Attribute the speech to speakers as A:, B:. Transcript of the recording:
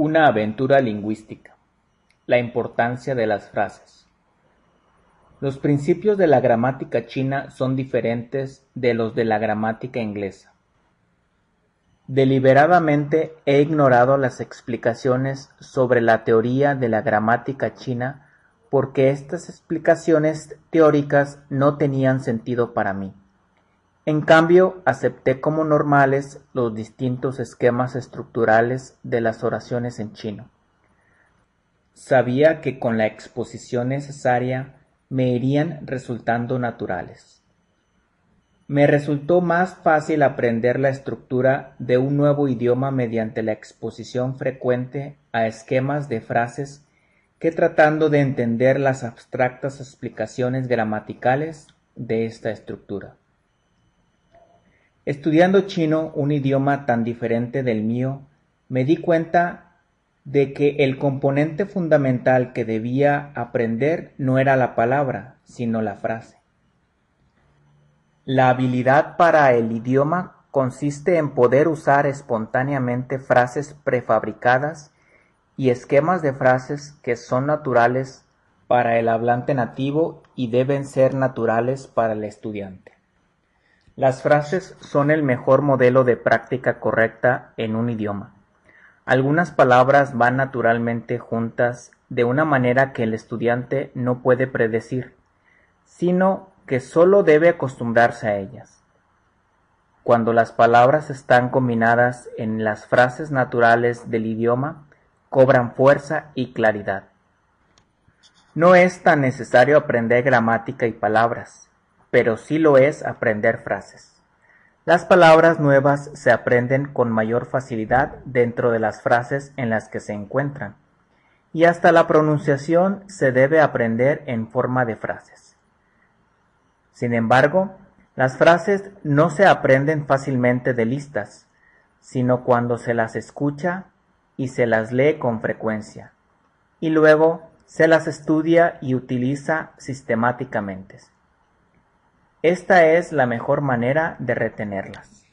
A: Una aventura lingüística: La importancia de las frases. Los principios de la gramática china son diferentes de los de la gramática inglesa. Deliberadamente he ignorado las explicaciones sobre la teoría de la gramática china porque estas explicaciones teóricas no tenían sentido para mí. En cambio, acepté como normales los distintos esquemas estructurales de las oraciones en chino. Sabía que con la exposición necesaria me irían resultando naturales. Me resultó más fácil aprender la estructura de un nuevo idioma mediante la exposición frecuente a esquemas de frases que tratando de entender las abstractas explicaciones gramaticales de esta estructura. Estudiando chino, un idioma tan diferente del mío, me di cuenta de que el componente fundamental que debía aprender no era la palabra, sino la frase. La habilidad para el idioma consiste en poder usar espontáneamente frases prefabricadas y esquemas de frases que son naturales para el hablante nativo y deben ser naturales para el estudiante. Las frases son el mejor modelo de práctica correcta en un idioma. Algunas palabras van naturalmente juntas de una manera que el estudiante no puede predecir, sino que solo debe acostumbrarse a ellas. Cuando las palabras están combinadas en las frases naturales del idioma, cobran fuerza y claridad. No es tan necesario aprender gramática y palabras, pero sí lo es aprender frases. Las palabras nuevas se aprenden con mayor facilidad dentro de las frases en las que se encuentran, y hasta la pronunciación se debe aprender en forma de frases. Sin embargo, las frases no se aprenden fácilmente de listas, sino cuando se las escucha y se las lee con frecuencia, y luego se las estudia y utiliza sistemáticamente. Esta es la mejor manera de retenerlas.